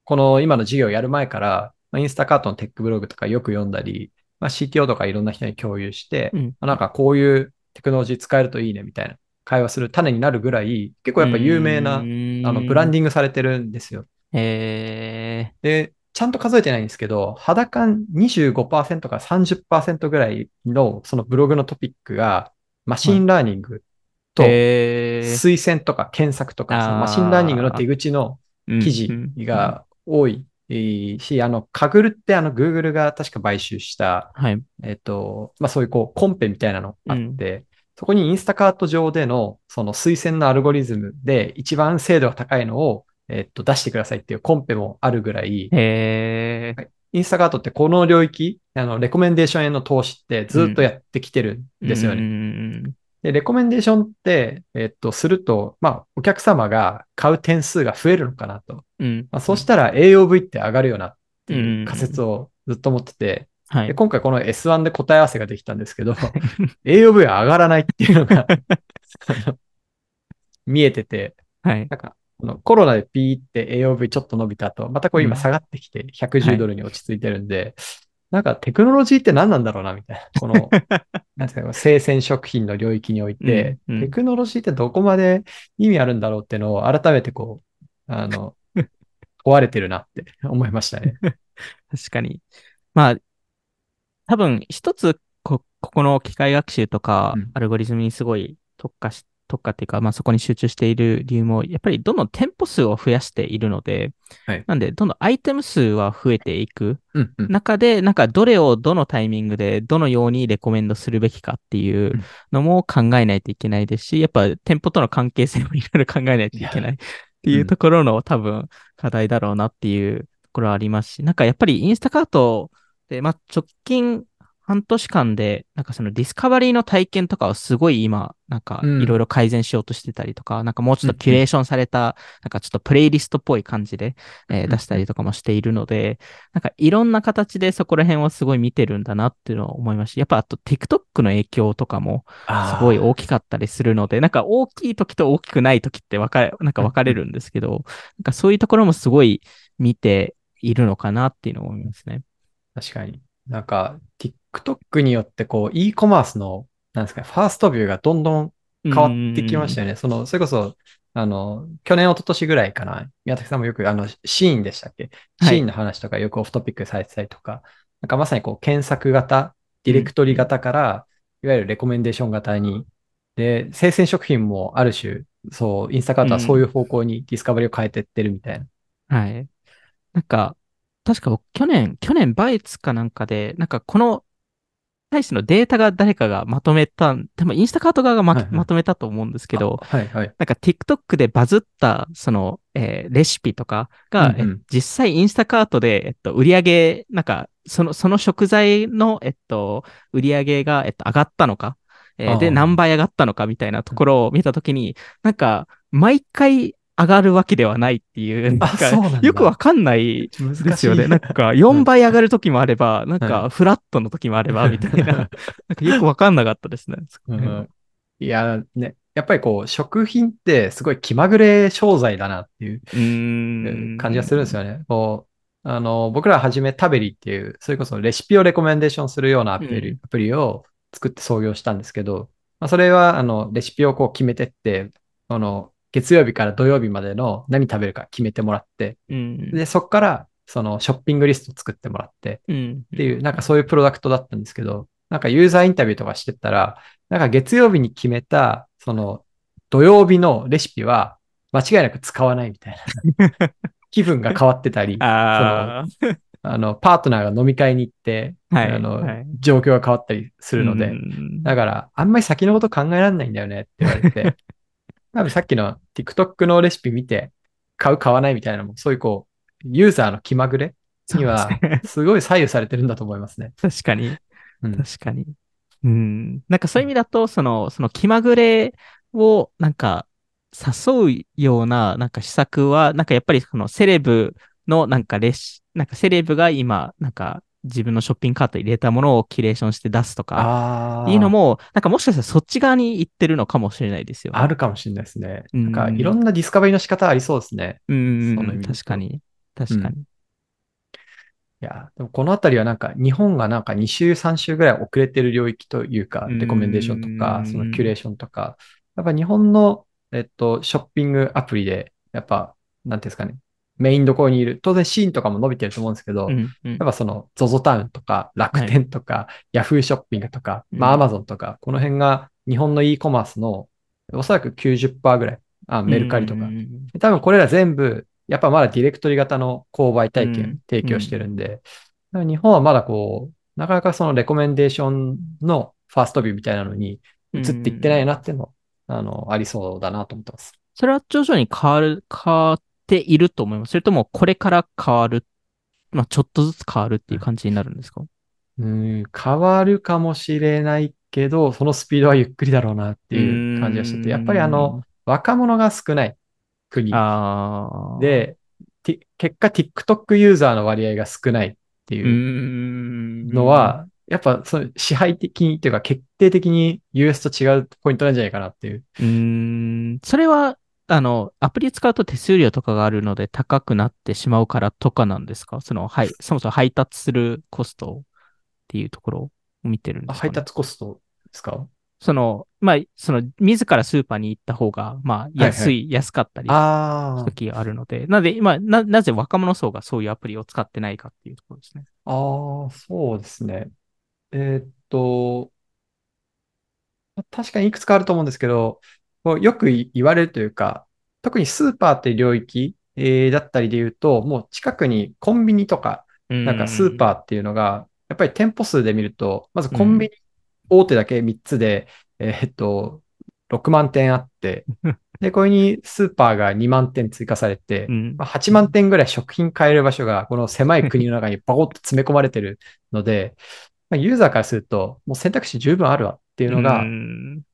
この今の事業をやる前から、まあインスタカートのテックブログとかよく読んだり、まあ、CTO とかいろんな人に共有して、うん。まあなんかこういうテクノロジー使えるといいねみたいな会話する種になるぐらい、結構やっぱ有名な、あの、ブランディングされてるんですよ。グ。えで、ちゃんと数えてないんですけど、肌感25%から30%ぐらいのそのブログのトピックが、 machine learning、えーと推薦とか検索とか、 machine learning の出口の記事が多いし、あの、カグルってあの、Google が確か買収した、うん、はい。えっと、まあそういうこう、コンペみたいなのあって、そこにインスタカート上でのその推薦のアルゴリズムで一番精度が高いのを、えっと、出してくださいっていうコンペもあるぐらい、えー、インスタカートってこの領域、あの、レコメンデーションへの投資ってずっとやってきてるんですよね。ね。で、レコメンデーションって、えっと、すると、まあ、お客様が買う点数が増えるのかなと。うん。まあ、そうしたら AOV って上がるよなってうんいう仮説をずっと思ってて、はいで。今回この S1 で答え合わせができたんですけど、AOV は上がらないっていうのが 見えてて、はい。なんか、このコロナでピーって AOV ちょっと伸びた後、またこう今下がってきて110ドルに落ち着いてるんで、なんかテクノロジーって何なんだろうなみたいな。この、なんていうか、生鮮食品の領域において、うんうんテクノロジーってどこまで意味あるんだろうっていうのを改めてこう、あの、問われてるなって思いましたね。確かに。まあ、多分一つこ、ここの機械学習とかうん、アルゴリズムにすごい特化し、特化っていうか、まあそこに集中している理由も、やっぱりどんどん店舗数を増やしているので、はい。なんで、どんどんアイテム数は増えていく。うんうん。中で、なんかどれをどのタイミングで、どのようにレコメンドするべきかっていうのも考えないといけないですし、やっぱ店舗との関係性もいろいろ考えないといけないっていうところの多分課題だろうなっていうところはありますし、なんかやっぱりインスタカートで、まあ直近半年間で、なんかそのディスカバリーの体験とかをすごい今、なんかうん。いろいろ改善しようとしてたりとか、なんかもうちょっとキュレーションされた、なんかちょっとプレイリストっぽい感じで、えーうん。出したりとかもしているので、なんかいろんな形でそこら辺はすごい見てるんだなっていうのを思います。し、やっぱあと TikTok の影響とかもすごい大きかったりするので、なんか大きい時と大きくない時って分かれ、なんか分かれるんですけど、なんかそういうところもすごい見ているのかなっていうのを思いますね。確かに。なんか、TikTok によってこう、e コマースの、なんですかね、ファーストビューがどんどん変わってきましたよね。その、それこそ、あの、去年、一昨年ぐらいかな。宮崎さんもよく、あの、シーンでしたっけ？はいシーンの話とかよくオフトピックされてたりとか、なんかまさにこう、検索型、ディレクトリ型から、いわゆるレコメンデーション型に、で、生鮮食品もある種、そう、インスタカートはそういう方向にディスカバリーを変えてってるみたいな。はい。なんか、確か僕去年、去年バイツかなんかで、なんかこの、対してのデータが誰かがまとめた、多分インスタカート側がま,、はいはい。まとめたと思うんですけど、あはいはい。なんか TikTok でバズった、その、えーレシピとかが、うんうん。え実際インスタカートで、えっと、売り上げ、なんか、その、その食材の、えっと、売り上げが、えっと、上がったのか、えーで、何倍上がったのかみたいなところを見たときに、なんか、毎回上がるわけではないっていう、なんかよくわかんないですよね。なんか、4倍上がるときもあれば、なんはか、フラットのときもあれば、みたいな、なんかよくわかんなかったですね。うん。いや、ね、やっぱりこう、食品ってすごい気まぐれ商材だなっていう。感じがするんですよね。こう、あの、僕らはじめタベリっていう、それこそレシピをレコメンデーションするようなアプリ,、うん。アプリを作って創業したんですけど、まあ、それは、あの、レシピをこう決めてって、あの、月曜日から土曜日までの何食べるか決めてもらって、うん。で、そこから、そのショッピングリスト作ってもらって、うん。っていう、なんかそういうプロダクトだったんですけど、なんかユーザーインタビューとかしてったら、なんか月曜日に決めた、その土曜日のレシピは間違いなく使わないみたいな。気分が変わってたり、ああの、パートナーが飲み会に行って、はいあの、はい状況が変わったりすするので、うんだから、あんまり先のこと考えられないんだよねって言われて、多分さっきの TikTok のレシピ見て、買う買わないみたいなのも、そういうこう、ユーザーの気まぐれにはすごい左右されてるんだと思いますね。確かに。うん確かに。うん。なんかそういう意味だと、その、その気まぐれを、なんか、誘うような、なんか施策は、なんかやっぱりそのセレブの、なんかレシ、なんかセレブが今、なんか自分のショッピングカートに入れたものをキュレーションして出すとか。いうのも、なんかもしかしたらそっち側に行ってるのかもしれないですよね。あるかもしれないですね。うんなんか、いろんなディスカバリーの仕方ありそうですね。うん確かに。確かに。いや、でもこのあたりはなんか、日本がなんか2週、3週ぐらい遅れてる領域というか、うんレコメンデーションとか、そのキュレーションとか、やっぱ日本の、えっと、ショッピングアプリで、やっぱ、なんていうんですかね、メインどころにいる、当然シーンとかも伸びてると思うんですけど、うんうん。やっぱその ZOZO タウンとか楽天とか、Yahoo ショッピングとか、まあうん Amazon とか、この辺が日本の e コマースのおそらく90%ぐらい、あメルカリとか。う。ん多分これら全部、やっぱまだディレクトリ型の購買体うん。験提供してるんで、だから日本はまだこう、なかなかそのレコメンデーションのファーストビューみたいなのに移っていってないなっていうの、あの、ありそうだなと思ってます。それは徐々に変わる、変わっていると思います。それともこれから変わる、まあちょっとずつ変わるっていう感じになるんですか？うん、変わるかもしれないけど、そのスピードはゆっくりだろうなっていう感じがしてて、やっぱりあの、、若者が少ない国で、て結果 TikTok ユーザーの割合が少ないってういうん。のは、やっぱその支配的にっていうか決定的に US と違うポイントなんじゃないかなっていう。うーん、それは、あの、アプリ使うと手数料とかがあるので高くなってしまうからとかなんですか？その、はい、そもそも配達するコストっていうところを見てるんですか、ね、あ配達コストですか？その、まあ、その、自らスーパーに行った方が、まあ、安い、安かったり、あ時があるので、なので、今、な、なぜ若者層がそういうアプリを使ってないかっていうところですね。あ、ああ、そうですね。えーっと、確かにいくつかあると思うんですけど、こうよくい言われるというか、特にスーパーっていう領域、えーだったりで言うと、もう近くにコンビニとか、ななんかスーパーっていうのが、やっぱり店舗数で見ると、まずコンビニ大手だけ3つで、えーっと、6万店あって、で、これにスーパーが2万店追加されてう、ん。まあ、8万店ぐらい食品買える場所が、この狭い国の中にバコッと詰め込まれてるので、まあ、ユーザーからすると、もう選択肢十分あるわっていうのが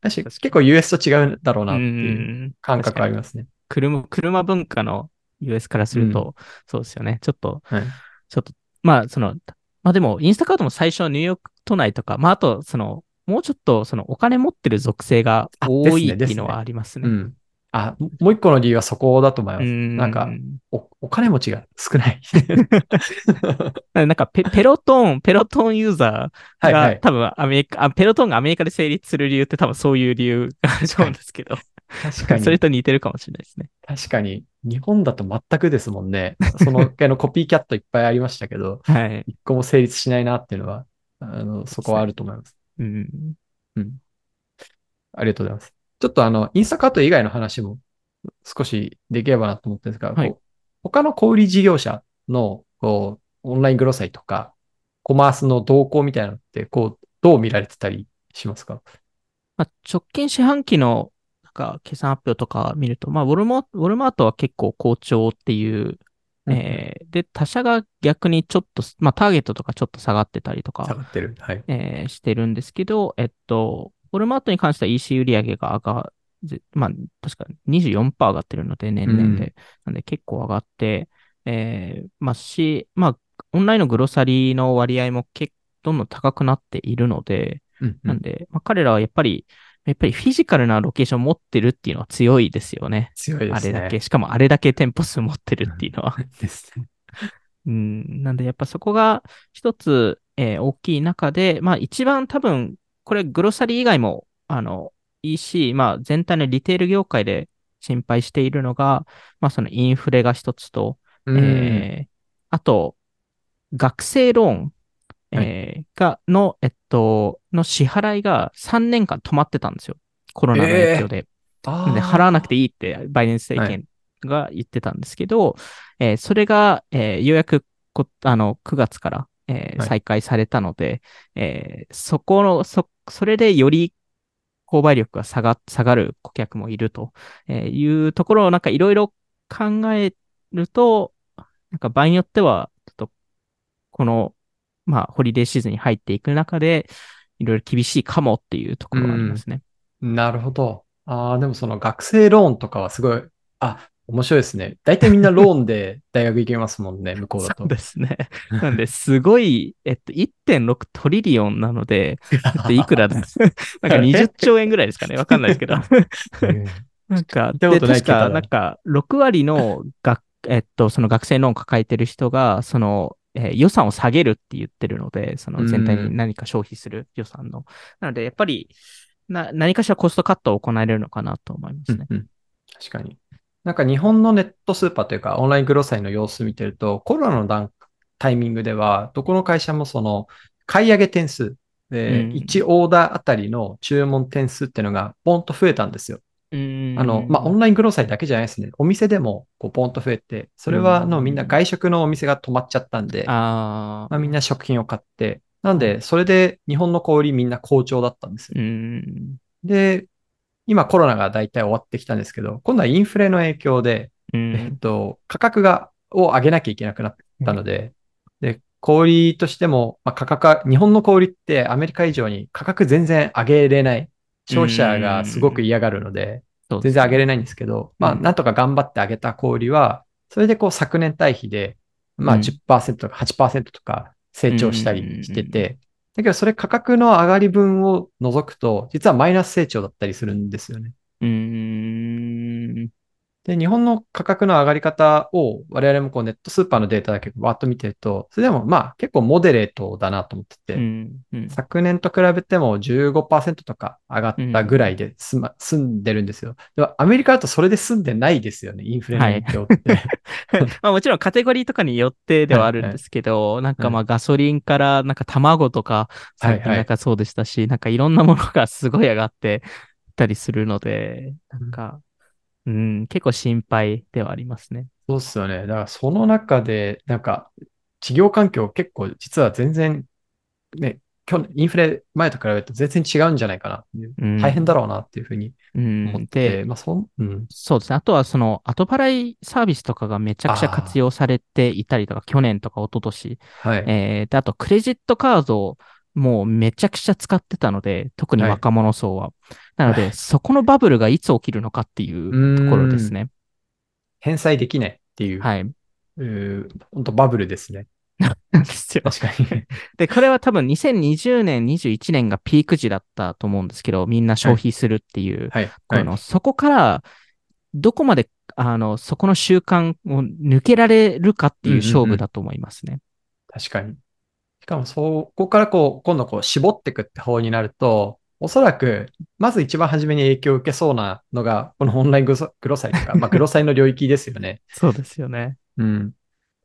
結構 US と違うんだろうなってういうん感覚ありますね。車、車文化の US からすると、そうですよね。ちょっと、はい。ちょっと、まあ、その、まあでも、インスタカートも最初はニューヨーク都内とか、まああと、その、もうちょっと、その、お金持ってる属性があ多いっていうのはありますね。うん。あ、もう一個の理由はそこだと思います。んなんか、お、お金持ちが少ない。なんかペ、ペロトーン、ペロトーンユーザーが、はいはい。多分アメリカあ、ペロトーンがアメリカで成立する理由って多分そういう理由があると思うんですけど、確かにそ。れと似てるかもしれないですね。確かに。日本だと全くですもんね。その系のコピーキャットいっぱいありましたけど、はい。一個も成立しないなっていうのは、あの、そこはあると思います。うん。うん。ありがとうございます。ちょっとあの、インスタカート以外の話も少しできればなと思ってるんですが、はい他の小売事業者の、こう、オンライングロサイとか、コマースの動向みたいなのって、こう、どう見られてたりしますか？まあ、直近四半期のなんか決算発表とか見ると、まあ、ウォルマウォルマートは結構好調っていう、えーで、他社が逆にちょっと、まあ、ターゲットとかちょっと下がってたりとか、下がってる。はい。えーしてるんですけど、えっと、ウォルマートに関しては EC 売上が上が、ぜまあ、確か24%上がってるので、年々で。なんで結構上がって、えー、まあし、まあ、オンラインのグロサリーの割合も結どんどん高くなっているので、うんうん。なんで、まあ、彼らはやっぱり、やっぱりフィジカルなロケーションを持ってるっていうのは強いですよね。強いですね。あれだけ。しかもあれだけ店舗数持ってるっていうのは。ですね。うん。なんでやっぱそこが一つ、えー大きい中で、まあ一番多分、これグロサリー以外も、あの、いいし、まあ全体のリテール業界で心配しているのが、まあそのインフレが一つと、うん。えーあと、学生ローン、はい。えーが、の、えっと、の支払いが3年間止まってたんですよ。コロナの影響で。あなんで払わなくていいってバイデン政権が言ってたんですけど、えーそれが、えーようやくこあの9月から、えーはい。再開されたので、えーそこの、そ、それでより購買力が下が下がる顧客もいるというところをなんかいろいろ考えると、なんか場合によっては、ちょっとこの、まあ、ホリデーシーズンに入っていく中で、いろいろ厳しいかもっていうところがありますね。なるほど。ああ、でもその学生ローンとかはすごい、あ、面白いですね。大体みんなローンで大学行けますもんね、向こうだとそう。ですね。なんで、すごい、えっと、1.6トリリオンなので、えっと、いくらだ？なんか20兆円ぐらいですかね。わかんないですけど。うんなんか、で確か、なんか、6割の学、えっと、その学生ローンを抱えてる人が、その、えー予算を下げるって言ってるので、その全体に何か消費する予算の。なので、やっぱり、な、何かしらコストカットを行えるのかなと思いますね。うんうん確かに。なんか日本のネットスーパーというかオンライングロサイの様子見てると、コロナの段タイミングでは、どこの会社もその買い上げ点数で、うん1オーダーあたりの注文点数っていうのがポンと増えたんですよ。あの、まあ、オンライングローサイだけじゃないですね。お店でも、こう、ポンと増えて、それは、あの、うんみんな外食のお店が止まっちゃったんで、あまあ、みんな食品を買って、なんで、それで日本の小売りみんな好調だったんですよ。で、今コロナが大体終わってきたんですけど、今度はインフレの影響で、うえっん。と、価格が、を上げなきゃいけなくなったので、で、小売りとしても、まあ、価格は、日本の小売りってアメリカ以上に価格全然上げれない。消費者がすごく嫌がるので、そうですね全然上げれないんですけど、まあ、うん。なんとか頑張って上げた小売りは、それでこう昨年対比で、まあうん。10%とか8%とか成長したりしてうんて、だけどそれ価格の上がり分を除くと、実はマイナス成長だったりするんですよね。うん。で、日本の価格の上がり方を我々もこうネットスーパーのデータだけわーっと見てると、それでもまあ結構モデレートだなと思ってて、うん。うん。昨年と比べても15%とか上がったぐらいで済,、ま、済んでるんですよ。でもアメリカだとそれで済んでないですよね、インフレの影響って。まあもちろんカテゴリーとかによってではあるんですけど、なんかまあガソリンからなんか卵とかなんかそうでしたし、なんかいろんなものがすごい上がってたりするので、なんか、うん、結構心配ではありますね。そうっすよね。だからその中で、なんか、企業環境結構実は全然、ね、去年、インフレ前と比べると全然違うんじゃないかなっていう。うん、大変だろうなっていうふうにうん。思ってて、で、まあそん、うん。そうですね。あとはその後払いサービスとかがめちゃくちゃ活用されていたりとか、去年とか一昨年はい。えーで、あとクレジットカードをもうめちゃくちゃ使ってたので、特に若者層は。なので、はいそこのバブルがいつ起きるのかっていうところですね。返済できないっていう、はい。本当バブルですね。なんですよ。確かに。で、これは多分2020年、21年がピーク時だったと思うんですけど、みんな消費するっていう、はい。こはい。のそこから、どこまで、あの、そこの習慣を抜けられるかっていう勝負だと思いますね。確かに。しかもそこからこう、今度こう絞っていくって方になると、おそらく、まず一番初めに影響を受けそうなのが、このオンライングロサグロサイとか、まあグロサイの領域ですよね。そうですよね。うん。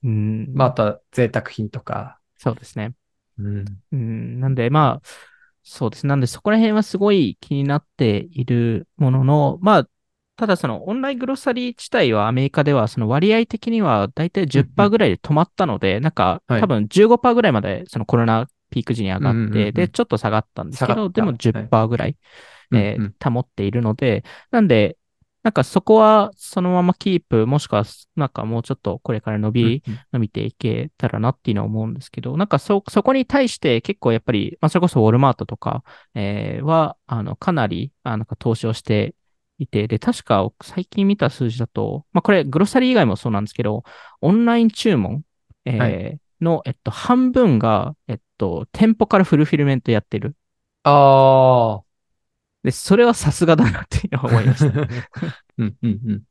うん。まああとは贅沢品とか。そうですね。うん。うん、なんで、まあ、そうです。なんで、そこら辺はすごい気になっているものの、まあ、ただそのオンライングロッサリー自体はアメリカではその割合的にはだいたいうんう10%んぐらいで止まったので、なんかはい。多分15%ぐらいまでそのコロナピーク時に上がって、うんうんうん。うんで、ちょっと下がったんですけど、でも10%ぐらい、えーうんうん。保っているので、なんで、なんかそこはそのままキープ、もしくはなんかもうちょっとこれから伸び、うんうん。伸びていけたらなっていうのは思うんですけど、なんかそ、そこに対して結構やっぱり、まあそれこそウォルマートとか、えーは、あの、かなり、あなんか投資をしていて、で、確か最近見た数字だと、まあこれグロッサリー以外もそうなんですけど、オンライン注文、えーはの、えっと、半分が、えっと、店舗からフルフィルメントやってる。あで、それはさすがだなって 思いました。あ。うんうんうん。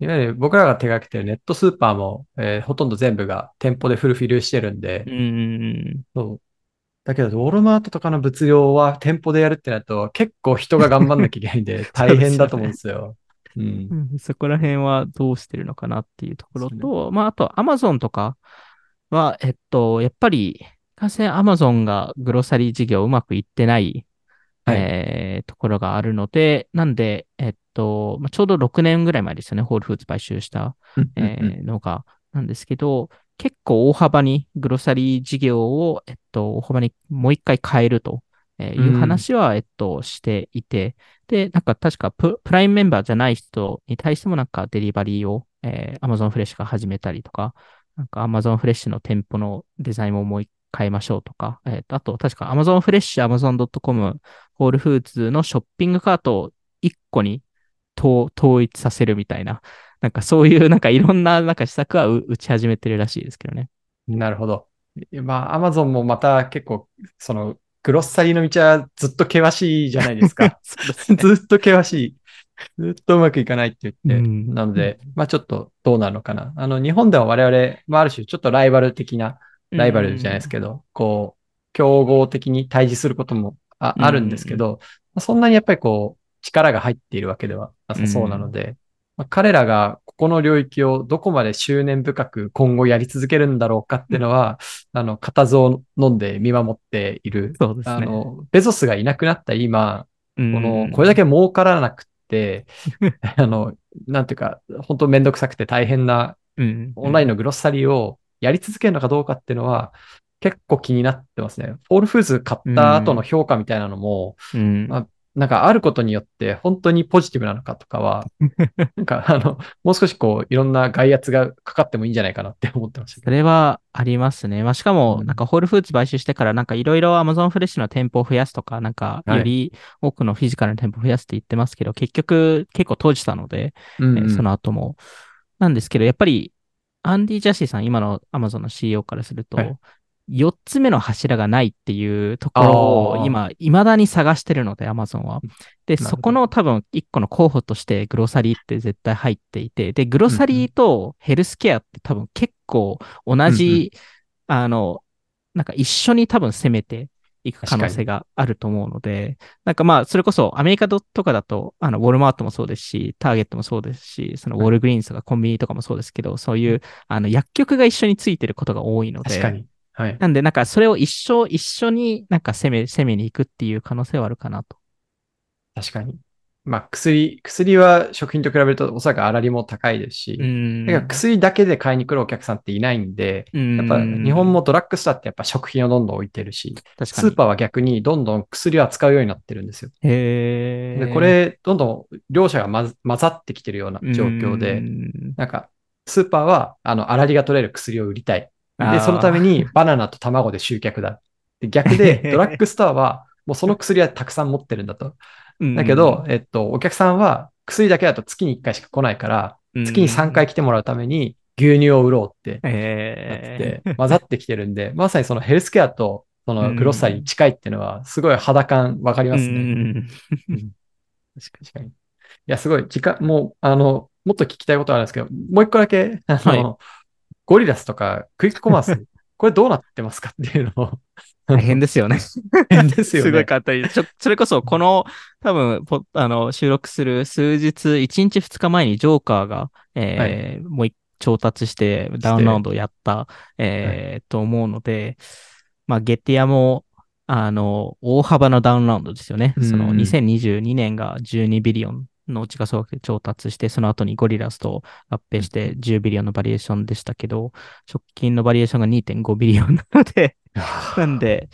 いわゆる僕らが手掛けてるネットスーパーも、えーほとんど全部が店舗でフルフィルしてるんで、うん。そう。だけど、ウォルマートとかの物量は店舗でやるってなると、結構人が頑張んなきゃいけないんで、大変だと思うんですよ。うんう。んそこら辺はどうしてるのかなっていうところと、まあ、あと、アマゾンとかは、えっと、やっぱり、完全アマゾンがグロサリー事業うまくいってない、はいえーところがあるので、なんで、えっと、まあ、ちょうど6年ぐらい前ですよね、ホールフーズ買収した、えーのが、なんですけど、結構大幅にグロサリー事業を、えっと、大幅にもう一回変えるとえーいう話は、えっと、していて、で、なんか確かププライムメンバーじゃない人に対してもなんかデリバリーを、えー、Amazon フレッシュが始めたりとか、なんか Amazon フレッシュの店舗のデザインももう一回変えましょうとか、えーとあと確か Amazon フレッシュ、Amazon.com、ホールフーズのショッピングカートを一個に統統一させるみたいな、なんかそういうなんかいろんななんか施策はう打ち始めてるらしいですけどね。なるほど。まあ、アマゾンもまた結構、その、グロッサリーの道はずっと険しいじゃないですか。すねずっと険しい。ずっとうまくいかないって言って。うんなので、まあちょっとどうなるのかな。あの、日本では我々、まあある種ちょっとライバル的な、ライバルじゃないですけど、こう、競合的に対峙することもあるんですけど、まあそんなにやっぱりこう、力が入っているわけではなさそうなので、まあ彼らがここの領域をどこまで執念深く今後やり続けるんだろうかっていうのは、あの、固唾を飲んで見守っている。そうですね。あの、ベゾスがいなくなった今、ここの、これだけ儲からなくって、あの、なんていうか、本当めんどくさくて大変なうんオンラインのグロッサリーをやり続けるのかどうかっていうのは、結構気になってますね。ホールフーズ買った後の評価みたいなのも、うんまあなんかあることによって本当にポジティブなのかとかは、なんかあの、もう少しこう、いろんな外圧がかかってもいいんじゃないかなって思ってましたけそれはありますね。まあ、しかも、うんなんか、ホールフーズ買収してから、なんか、いろいろ Amazon フレッシュの店舗を増やすとか、なんか、はいより多くのフィジカルの店舗を増やすって言ってますけど、結局、結構閉じたので、ど。うんうんえーその後も。なんですけど、やっぱり、アンディ・ジャシーさん、今の Amazon の CEO からすると、はい4つ目の柱がないっていうところを今、未だに探してるので、Amazon は。で、ほど。そこの多分1個の候補としてグロサリーって絶対入っていて、で、グロサリーとヘルスケアって多分結構同じ、あの、なんか一緒に多分攻めていく可能性があると思うので、なんかまあ、それこそアメリカとかだと、あの、ウォルマートもそうですし、ターゲットもそうですし、そのウォルグリーンズとかコンビニとかもそうですけど、そういう、あの、薬局が一緒についてることが多いので、確かに。はい。なんで、なんかそれを一生、一緒になんか攻め、攻めに行くっていう可能性はあるかなと。確かに。まあ、薬、薬は食品と比べるとおそらく粗利も高いですし、んだから薬だけで買いに来るお客さんっていないんで、ややっぱ日本もドラッグストアってやっぱ食品をどんどん置いてるし。スーパーは逆にどんどん薬を扱うようになってるんですよ。へーで、こ、れ、どんどん両者が混ざ混ざってきてるような状況うで、んなんか、スーパーは、あの、粗利が取れる薬を売りたい。で、そのためにバナナと卵で集客だ。で逆で、ドラッグストアは、もうその薬はたくさん持ってるんだと。だけど、、えっと、お客さんは薬だけだと月に1回しか来ないから、月に3回来てもらうために牛乳を売ろうってなってえて、混ざってきてるんで、まさにそのヘルスケアとそのグロッサリーに近いっていうのは、すごい肌感わかりますね。ね。確かに。いや、すごい、時間、もう、あの、もっと聞きたいことあるんですけど、もう一個だけ、あの、はいゴリラスとかクイックコマース、これどうなってますかっていうのを。大変ですよね。変ですよね。すごい簡単に。ちょそれこそ、この、多分ポあの、収録する数日、1日2日前にジョーカーが、えーもう一調達してダウンロードをやった、えーと思うので、まあ、ゲティアも、あの、大幅なダウンラウンドですよね。そのうん2022年が12 billion の時価総額で調達して、その後にゴリラスと合併して10 billion のバリュエーションでしたけど、直近のバリュエーションが2.5 billion なので、なんで、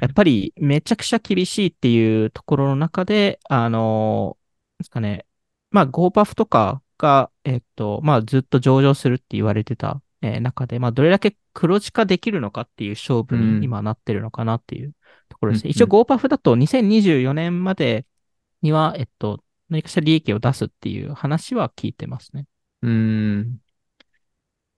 やっぱりめちゃくちゃ厳しいっていうところの中で、あのーですかね、まあ、ゴーパフとかが、えっと、まあ、ずっと上場するって言われてた、えー中で、まあ、どれだけ黒字化できるのかっていう勝負うん。に今なってるのかなっていうところですね。うん一応、ゴーパフだと2024年までには、えっと、何かしら利益を出すっていう話は聞いてますね。うーん。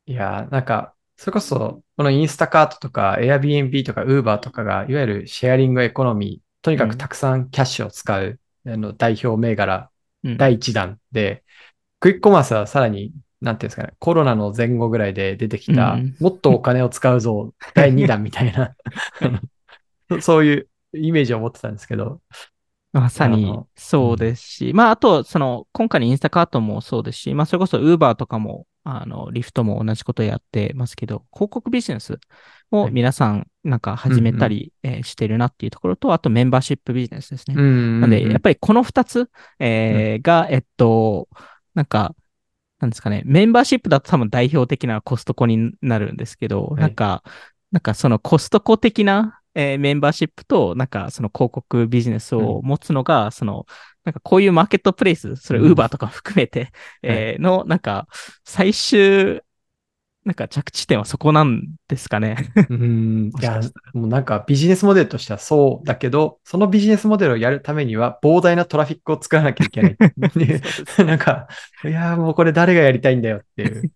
いやー、なんか、それこそ、このインスタカートとか、Airbnb とか Uber とかが、いわゆるシェアリングエコノミー、とにかくたくさんキャッシュを使う、あの代表銘柄、うん第1弾で、クイックコマースはさらに、なんていうんですかね、コロナの前後ぐらいで出てきた、うんもっとお金を使うぞ、第2弾みたいな、そういうイメージを持ってたんですけど。まさにそうですし、まあ、あと、その、今回のインスタカートもそうですし、まあ、それこそ Uber とかも、あの、リフトも同じことやってますけど、広告ビジネスを皆さんなんか始めたり、えーしてるなっていうところと、あとメンバーシップビジネスですね。うんなんで、やっぱぱりこの二つ、えーが、えっと、なんか、なんですかね、メンバーシップだと多分代表的なコストコになるんですけど、い。なんか、なんかそのコストコ的な、えーメンバーシップと、なんかその広告ビジネスを持つのが、その、なんかこういうマーケットプレイス、それうん Uber とか含めて、えーの、なんか、最終、なんか着地点はそこなんですかね。うん。いやもうなんかビジネスモデルとしてはそうだけど、そのビジネスモデルをやるためには膨大なトラフィックを作らなきゃいけない。ねなんか、いやーもうこれ誰がやりたいんだよっていう。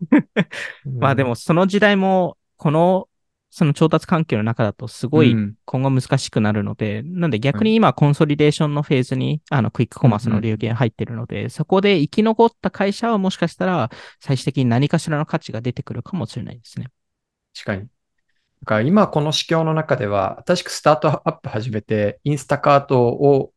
まあでもその時代も、この、その調達環境の中だとすごいうん今後難しくなるので、なんで逆に今コンソリデーションのフェーズに、あの、クイックコマースの領域に入ってるので、そこで生き残った会社はもしかしたら最終的に何かしらの価値が出てくるかもしれないですね。確かに。だから今この市況の中では、新しくスタートアップ始めて、インスタカートを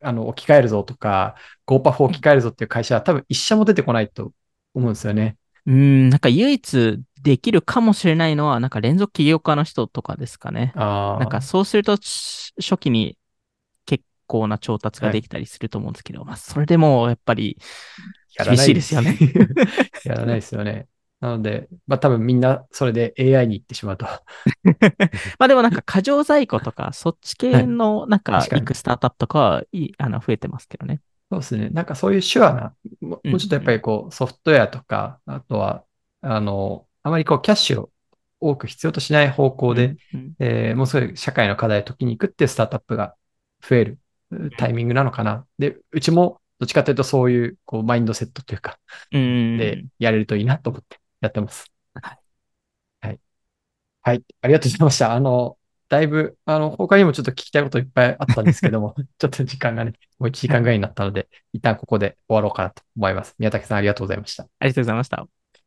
あの置き換えるぞとか、ゴーパフを置き換えるぞっていう会社は多分一社も出てこないと思うんですよね。うーん、なんか唯一できるかもしれないのは、なんか連続起業家の人とかですかね。なんかそうするとし初期に結構な調達ができたりすると思うんですけど、まあそれでもやっぱり厳しいですよね。やらないですよね。なので、まあ多分みんなそれで AI に行ってしまうと。まあでもなんか過剰在庫とか、そっち系のなんか行くスタートアップとかはいいあの増えてますけどね。そうですね。なんかそういう手話な、もうんもうちょっとやっぱりこうソフトウェアとか、あとは、あの、あまりこうキャッシュを多く必要としない方向で、うんうんえーもうそういう社会の課題を解きに行くっていうスタートアップが増えるタイミングなのかな。で、うちもどっちかというとそういうこうマインドセットというか、うんでやれるといいなと思ってやってます。はい。はい。はい。ありがとうございました。あの、だいぶ、あの、他にもちょっと聞きたいこといっぱいあったんですけども、ちょっと時間がね、もう1時間ぐらいになったので、一旦ここで終わろうかなと思います。宮武さんありがとうございました。ありがとうございました。